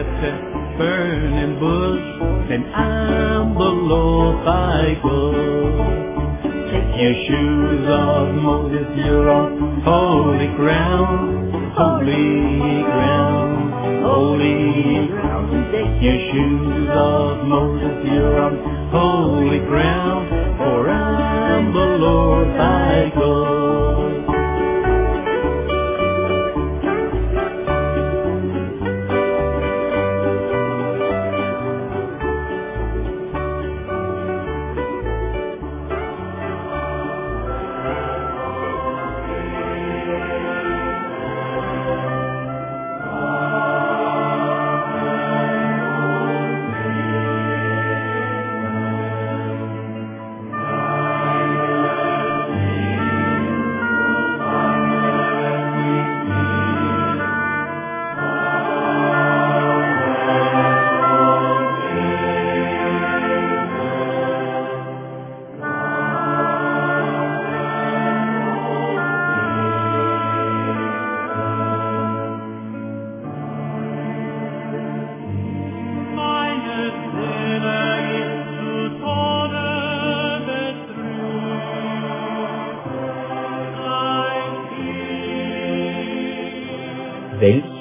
At the burning bush, then I'm the Lord thy God. Take your shoes off, Moses, you're on holy ground, holy ground, holy ground. Take your shoes off, Moses, you're on holy ground, for I'm the Lord thy God.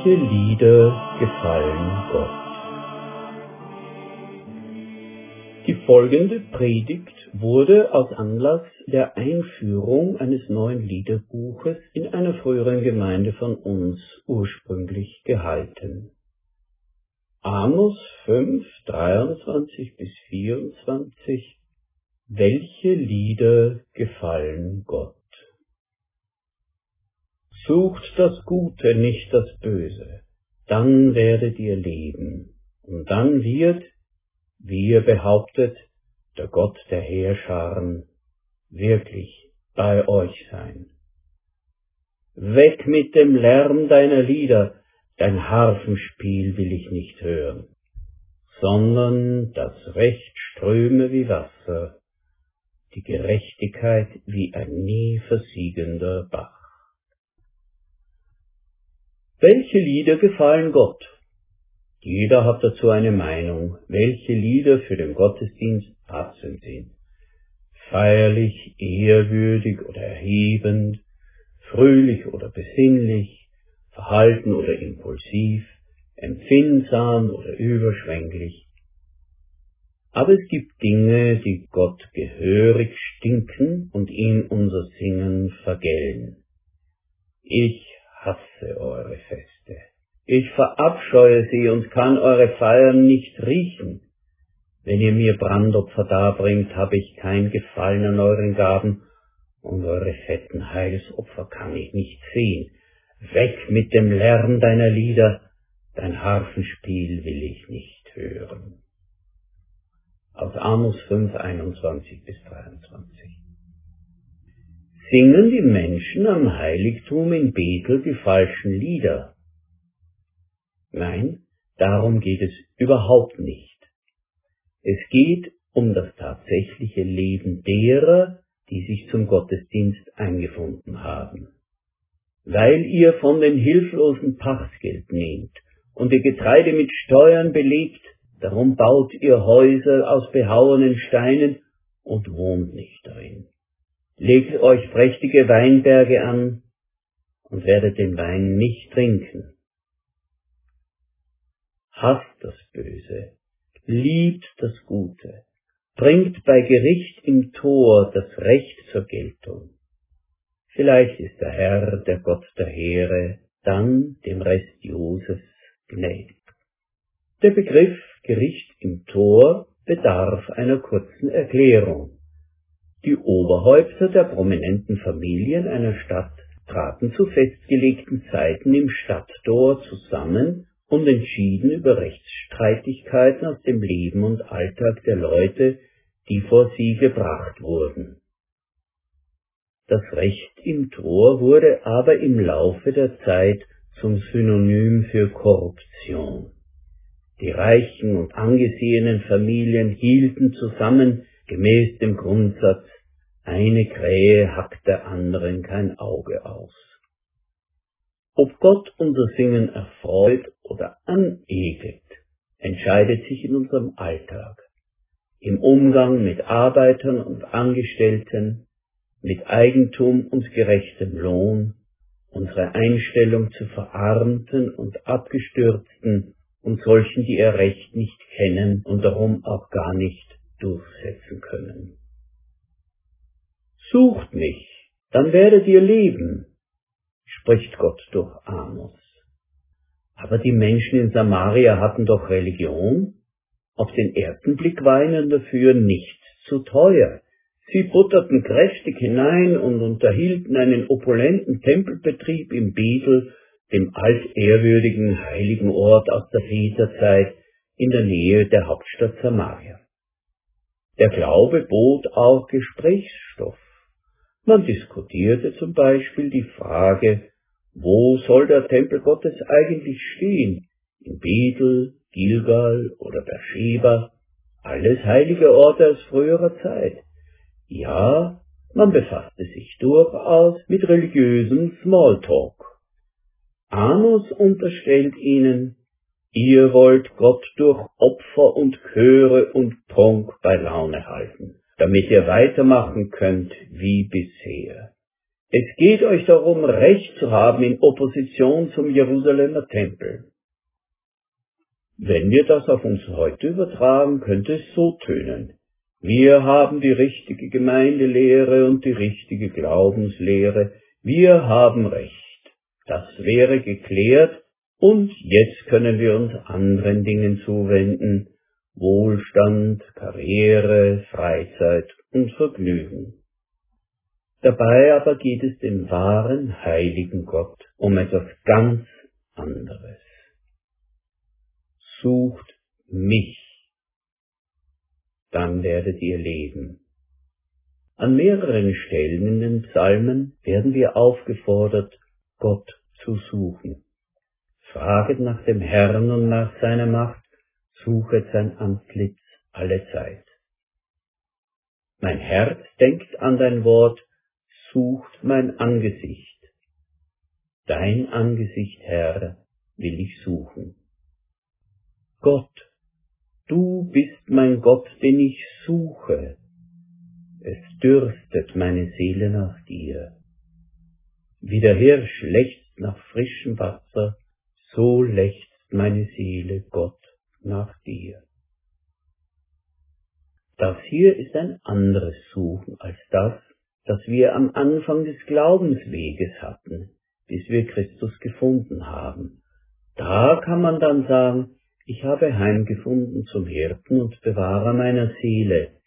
Welche Lieder gefallen Gott? Die folgende Predigt wurde aus Anlass der Einführung eines neuen Liederbuches in einer früheren Gemeinde von uns ursprünglich gehalten. Amos 5, 23 bis 24 Welche Lieder gefallen Gott? Sucht das Gute, nicht das Böse, dann werdet ihr leben, und dann wird, wie ihr behauptet, der Gott der Heerscharen wirklich bei euch sein. Weg mit dem Lärm deiner Lieder, dein Harfenspiel will ich nicht hören, sondern das Recht ströme wie Wasser, die Gerechtigkeit wie ein nie versiegender Bach. Welche Lieder gefallen Gott? Jeder hat dazu eine Meinung, welche Lieder für den Gottesdienst passend sind. Feierlich, ehrwürdig oder erhebend, fröhlich oder besinnlich, verhalten oder impulsiv, empfindsam oder überschwänglich. Aber es gibt Dinge, die Gott gehörig stinken und ihn unser Singen vergällen. Ich hasse eure Feste. Ich verabscheue sie und kann eure Feiern nicht riechen. Wenn ihr mir Brandopfer darbringt, habe ich kein Gefallen an euren Gaben, und eure fetten Heilsopfer kann ich nicht sehen. Weg mit dem Lärm deiner Lieder, dein Harfenspiel will ich nicht hören. Aus Amos 5, 21 bis 23. Singen die Menschen am Heiligtum in Bethel die falschen Lieder? Nein, darum geht es überhaupt nicht. Es geht um das tatsächliche Leben derer, die sich zum Gottesdienst eingefunden haben. Weil ihr von den Hilflosen Pachtgeld nehmt und ihr Getreide mit Steuern belegt, darum baut ihr Häuser aus behauenen Steinen und wohnt nicht darin. Legt euch prächtige Weinberge an und werdet den Wein nicht trinken. Hasst das Böse, liebt das Gute, bringt bei Gericht im Tor das Recht zur Geltung. Vielleicht ist der Herr, der Gott der Heere, dann dem Rest Josefs gnädig. Der Begriff Gericht im Tor bedarf einer kurzen Erklärung. Die Oberhäupter der prominenten Familien einer Stadt traten zu festgelegten Zeiten im Stadttor zusammen und entschieden über Rechtsstreitigkeiten aus dem Leben und Alltag der Leute, die vor sie gebracht wurden. Das Recht im Tor wurde aber im Laufe der Zeit zum Synonym für Korruption. Die reichen und angesehenen Familien hielten zusammen gemäß dem Grundsatz eine Krähe hackt der anderen kein Auge aus. Ob Gott unser Singen erfreut oder anekelt, entscheidet sich in unserem Alltag, im Umgang mit Arbeitern und Angestellten, mit Eigentum und gerechtem Lohn, unsere Einstellung zu Verarmten und Abgestürzten und solchen, die ihr Recht nicht kennen und darum auch gar nicht durchsetzen können. Sucht mich, dann werdet ihr leben, spricht Gott durch Amos. Aber die Menschen in Samaria hatten doch Religion. Auf den ersten Blick war ihnen dafür nichts zu teuer. Sie butterten kräftig hinein und unterhielten einen opulenten Tempelbetrieb im Bethel, dem altehrwürdigen heiligen Ort aus der Väterzeit in der Nähe der Hauptstadt Samaria. Der Glaube bot auch Gesprächsstoff. Man diskutierte zum Beispiel die Frage, wo soll der Tempel Gottes eigentlich stehen? In Bethel, Gilgal oder Beersheba? Alles heilige Orte aus früherer Zeit. Ja, man befasste sich durchaus mit religiösem Smalltalk. Amos unterstellt ihnen, ihr wollt Gott durch Opfer und Chöre und Prunk bei Laune halten, damit ihr weitermachen könnt wie bisher. Es geht euch darum, Recht zu haben in Opposition zum Jerusalemer Tempel. Wenn wir das auf uns heute übertragen, könnte es so tönen. Wir haben die richtige Gemeindelehre und die richtige Glaubenslehre. Wir haben Recht. Das wäre geklärt und jetzt können wir uns anderen Dingen zuwenden. Wohlstand, Karriere, Freizeit und Vergnügen. Dabei aber geht es dem wahren, heiligen Gott um etwas ganz anderes. Sucht mich dann werdet ihr leben. An mehreren Stellen in den Psalmen werden wir aufgefordert, Gott zu suchen. Fraget nach dem Herrn und nach seiner Macht, suchet sein Antlitz alle Zeit. Mein Herz denkt an dein Wort, sucht mein Angesicht. Dein Angesicht, Herr, will ich suchen. Gott, Du bist mein Gott, den ich suche. Es dürstet meine Seele nach dir. Wie der Hirsch lechzt nach frischem Wasser, so lechzt meine Seele Gott nach dir. Das hier ist ein anderes Suchen als das, das wir am Anfang des Glaubensweges hatten, bis wir Christus gefunden haben. Da kann man dann sagen, ich habe heimgefunden zum Hirten und Bewahrer meiner Seele.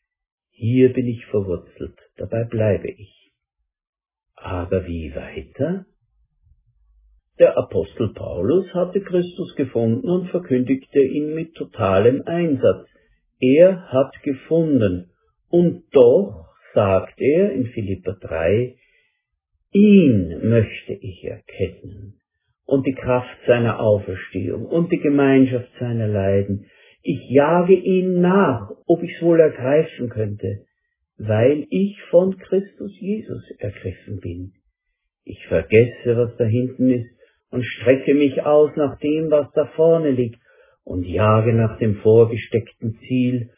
Hier bin ich verwurzelt, dabei bleibe ich. Aber wie weiter? Der Apostel Paulus hatte Christus gefunden und verkündigte ihn mit totalem Einsatz. Er hat gefunden, und doch, sagt er in Philippa 3, ihn möchte ich erkennen und die Kraft seiner Auferstehung und die Gemeinschaft seiner Leiden. Ich jage ihm nach, ob ich's wohl ergreifen könnte, weil ich von Christus Jesus ergriffen bin. Ich vergesse, was da hinten ist, und strecke mich aus nach dem, was da vorne liegt, und jage nach dem vorgesteckten Ziel,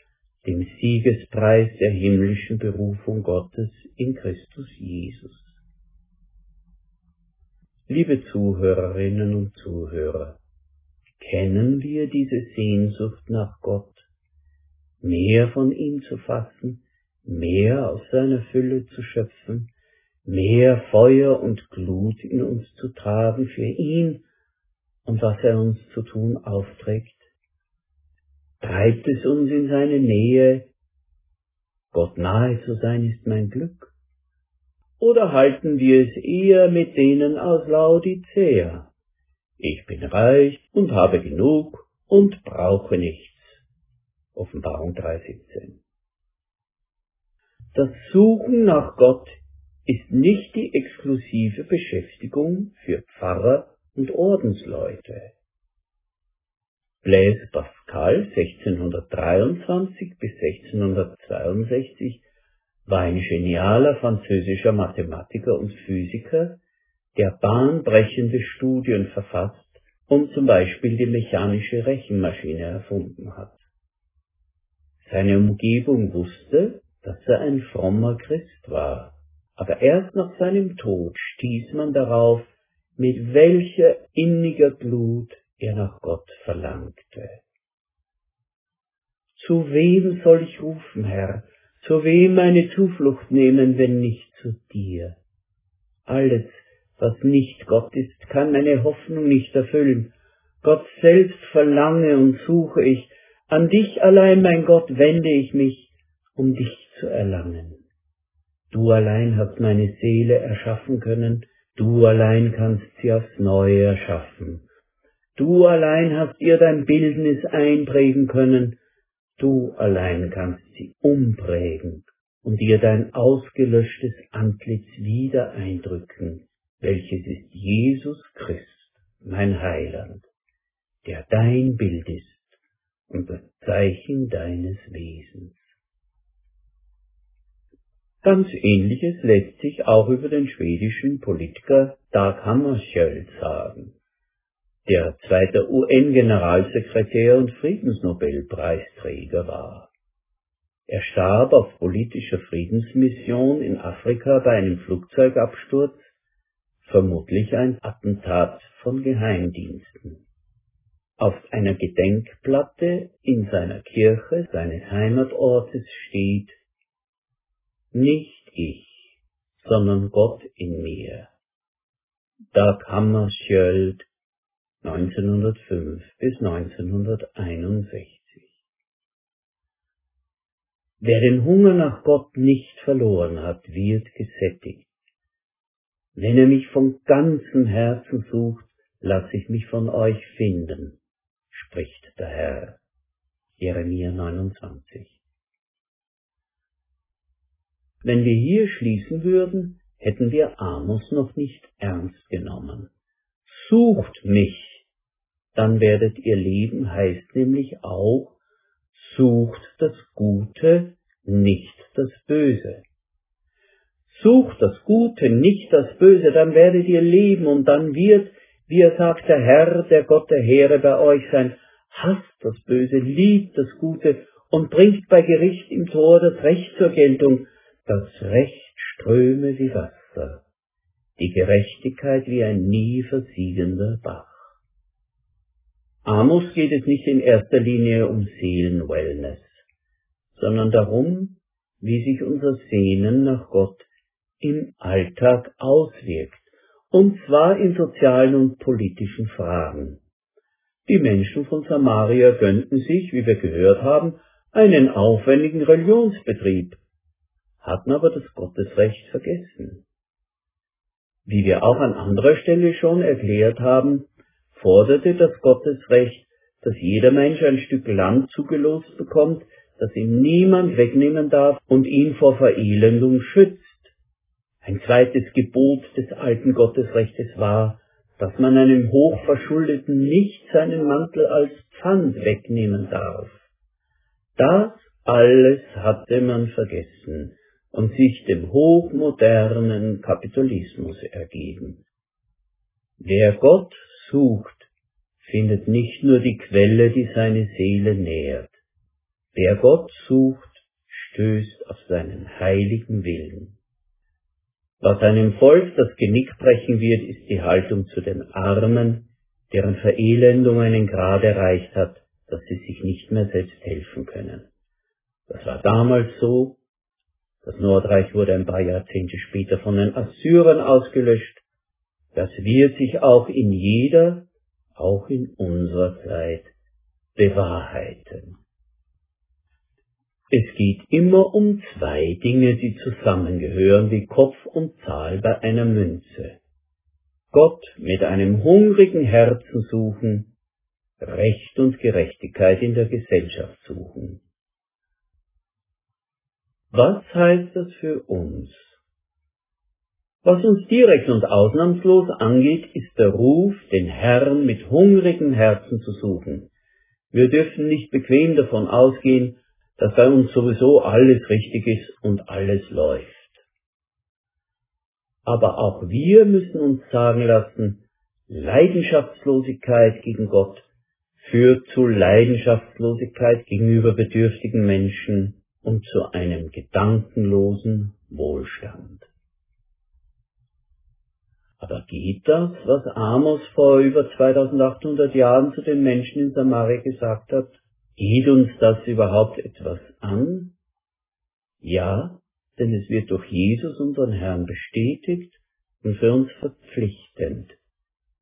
dem Siegespreis der himmlischen Berufung Gottes in Christus Jesus. Liebe Zuhörerinnen und Zuhörer, kennen wir diese Sehnsucht nach Gott, mehr von ihm zu fassen, mehr aus seiner Fülle zu schöpfen, mehr Feuer und Glut in uns zu tragen für ihn und was er uns zu tun aufträgt? Treibt es uns in seine Nähe? Gott nahe zu sein ist mein Glück. Oder halten wir es eher mit denen aus Laodicea? Ich bin reich und habe genug und brauche nichts. Offenbarung 3.17. Das Suchen nach Gott ist nicht die exklusive Beschäftigung für Pfarrer und Ordensleute. Blaise Pascal 1623 bis 1662 war ein genialer französischer Mathematiker und Physiker, der bahnbrechende Studien verfasst und zum Beispiel die mechanische Rechenmaschine erfunden hat. Seine Umgebung wusste, dass er ein frommer Christ war, aber erst nach seinem Tod stieß man darauf, mit welcher inniger Glut er nach Gott verlangte. Zu wem soll ich rufen, Herr? Zu wem meine Zuflucht nehmen, wenn nicht zu dir? Alles, was nicht Gott ist, kann meine Hoffnung nicht erfüllen. Gott selbst verlange und suche ich, an dich allein, mein Gott, wende ich mich, um dich zu erlangen. Du allein hast meine Seele erschaffen können, du allein kannst sie aufs Neue erschaffen. Du allein hast ihr dein Bildnis einprägen können, du allein kannst sie umprägen und ihr dein ausgelöschtes Antlitz wieder eindrücken, welches ist Jesus Christ, mein Heiland, der dein Bild ist und das Zeichen deines Wesens. Ganz ähnliches lässt sich auch über den schwedischen Politiker Dag Hammarskjöld sagen, der zweite UN-Generalsekretär und Friedensnobelpreisträger war. Er starb auf politischer Friedensmission in Afrika bei einem Flugzeugabsturz, vermutlich ein Attentat von Geheimdiensten. Auf einer Gedenkplatte in seiner Kirche seines Heimatortes steht nicht ich, sondern Gott in mir. Dag Hammarskjöld 1905 bis 1961 Wer den Hunger nach Gott nicht verloren hat, wird gesättigt. Wenn er mich von ganzem Herzen sucht, lass ich mich von euch finden, spricht der Herr. Jeremia 29 wenn wir hier schließen würden, hätten wir Amos noch nicht ernst genommen. Sucht mich, dann werdet ihr leben, heißt nämlich auch, sucht das Gute, nicht das Böse. Sucht das Gute, nicht das Böse, dann werdet ihr leben und dann wird, wie er sagt, der Herr, der Gott der Heere bei euch sein, hasst das Böse, liebt das Gute und bringt bei Gericht im Tor das Recht zur Geltung, das Recht ströme wie Wasser, die Gerechtigkeit wie ein nie versiegender Bach. Amos geht es nicht in erster Linie um Seelenwellness, sondern darum, wie sich unser Sehnen nach Gott im Alltag auswirkt, und zwar in sozialen und politischen Fragen. Die Menschen von Samaria gönnten sich, wie wir gehört haben, einen aufwendigen Religionsbetrieb, hatten aber das Gottesrecht vergessen. Wie wir auch an anderer Stelle schon erklärt haben, forderte das Gottesrecht, dass jeder Mensch ein Stück Land zugelost bekommt, das ihm niemand wegnehmen darf und ihn vor Verelendung schützt. Ein zweites Gebot des alten Gottesrechtes war, dass man einem Hochverschuldeten nicht seinen Mantel als Pfand wegnehmen darf. Das alles hatte man vergessen, und sich dem hochmodernen Kapitalismus ergeben. Wer Gott sucht, findet nicht nur die Quelle, die seine Seele nährt. Wer Gott sucht, stößt auf seinen heiligen Willen. Was einem Volk das Genick brechen wird, ist die Haltung zu den Armen, deren Verelendung einen Grad erreicht hat, dass sie sich nicht mehr selbst helfen können. Das war damals so, das Nordreich wurde ein paar Jahrzehnte später von den Assyrern ausgelöscht. Das wird sich auch in jeder, auch in unserer Zeit bewahrheiten. Es geht immer um zwei Dinge, die zusammengehören wie Kopf und Zahl bei einer Münze. Gott mit einem hungrigen Herzen suchen, Recht und Gerechtigkeit in der Gesellschaft suchen. Was heißt das für uns? Was uns direkt und ausnahmslos angeht, ist der Ruf, den Herrn mit hungrigem Herzen zu suchen. Wir dürfen nicht bequem davon ausgehen, dass bei uns sowieso alles richtig ist und alles läuft. Aber auch wir müssen uns sagen lassen, Leidenschaftslosigkeit gegen Gott führt zu Leidenschaftslosigkeit gegenüber bedürftigen Menschen und zu einem gedankenlosen Wohlstand. Aber geht das, was Amos vor über 2800 Jahren zu den Menschen in Samaria gesagt hat? Geht uns das überhaupt etwas an? Ja, denn es wird durch Jesus, unseren Herrn, bestätigt und für uns verpflichtend.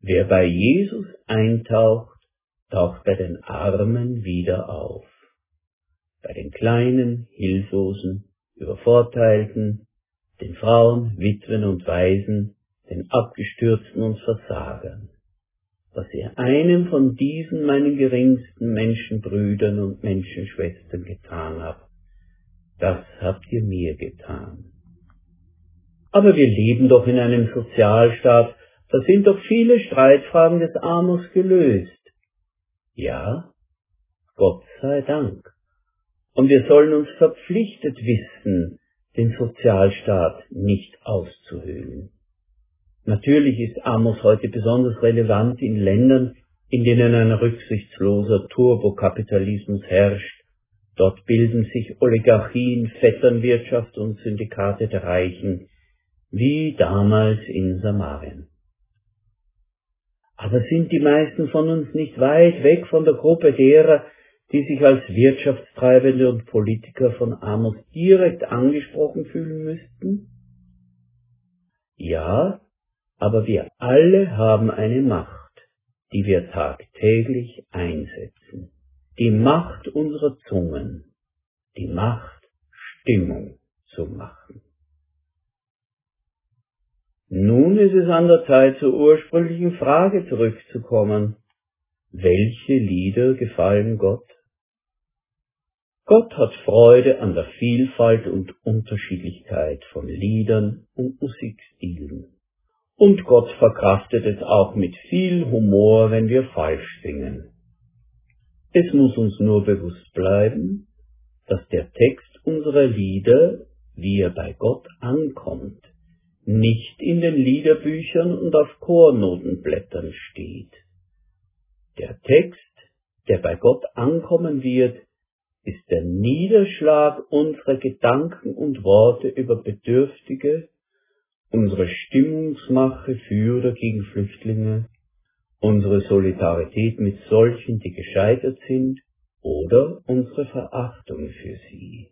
Wer bei Jesus eintaucht, taucht bei den Armen wieder auf. Bei den Kleinen, Hilflosen, Übervorteilten, den Frauen, Witwen und Waisen, den Abgestürzten und Versagern. Was ihr einem von diesen meinen geringsten Menschenbrüdern und Menschenschwestern getan habt, das habt ihr mir getan. Aber wir leben doch in einem Sozialstaat, da sind doch viele Streitfragen des Amos gelöst. Ja, Gott sei Dank. Und wir sollen uns verpflichtet wissen, den Sozialstaat nicht auszuhöhlen. Natürlich ist Amos heute besonders relevant in Ländern, in denen ein rücksichtsloser Turbokapitalismus herrscht. Dort bilden sich Oligarchien, Vetternwirtschaft und Syndikate der Reichen, wie damals in Samarien. Aber sind die meisten von uns nicht weit weg von der Gruppe derer, die sich als Wirtschaftstreibende und Politiker von Amos direkt angesprochen fühlen müssten? Ja, aber wir alle haben eine Macht, die wir tagtäglich einsetzen. Die Macht unserer Zungen, die Macht, Stimmung zu machen. Nun ist es an der Zeit, zur ursprünglichen Frage zurückzukommen. Welche Lieder gefallen Gott? Gott hat Freude an der Vielfalt und Unterschiedlichkeit von Liedern und Musikstilen. Und Gott verkraftet es auch mit viel Humor, wenn wir falsch singen. Es muss uns nur bewusst bleiben, dass der Text unserer Lieder, wie er bei Gott ankommt, nicht in den Liederbüchern und auf Chornotenblättern steht. Der Text, der bei Gott ankommen wird, ist der Niederschlag unserer Gedanken und Worte über Bedürftige, unsere Stimmungsmache für oder gegen Flüchtlinge, unsere Solidarität mit solchen, die gescheitert sind, oder unsere Verachtung für sie.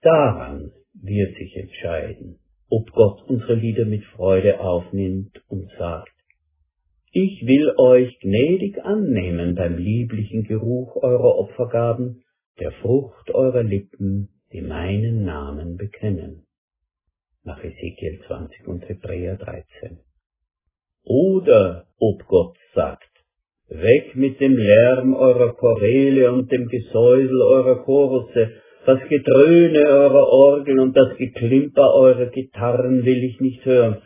Daran wird sich entscheiden, ob Gott unsere Lieder mit Freude aufnimmt und sagt, ich will euch gnädig annehmen beim lieblichen Geruch eurer Opfergaben, der Frucht eurer Lippen, die meinen Namen bekennen. Nach Ezekiel 20 und Hebräer 13. Oder ob Gott sagt, weg mit dem Lärm eurer Choräle und dem Gesäusel eurer Chorusse, das Gedröhne eurer Orgeln und das Geklimper eurer Gitarren will ich nicht hören,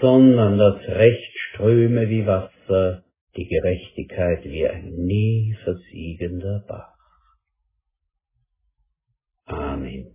sondern das Recht ströme wie Wasser, die Gerechtigkeit wie ein nie versiegender Bach. Amen.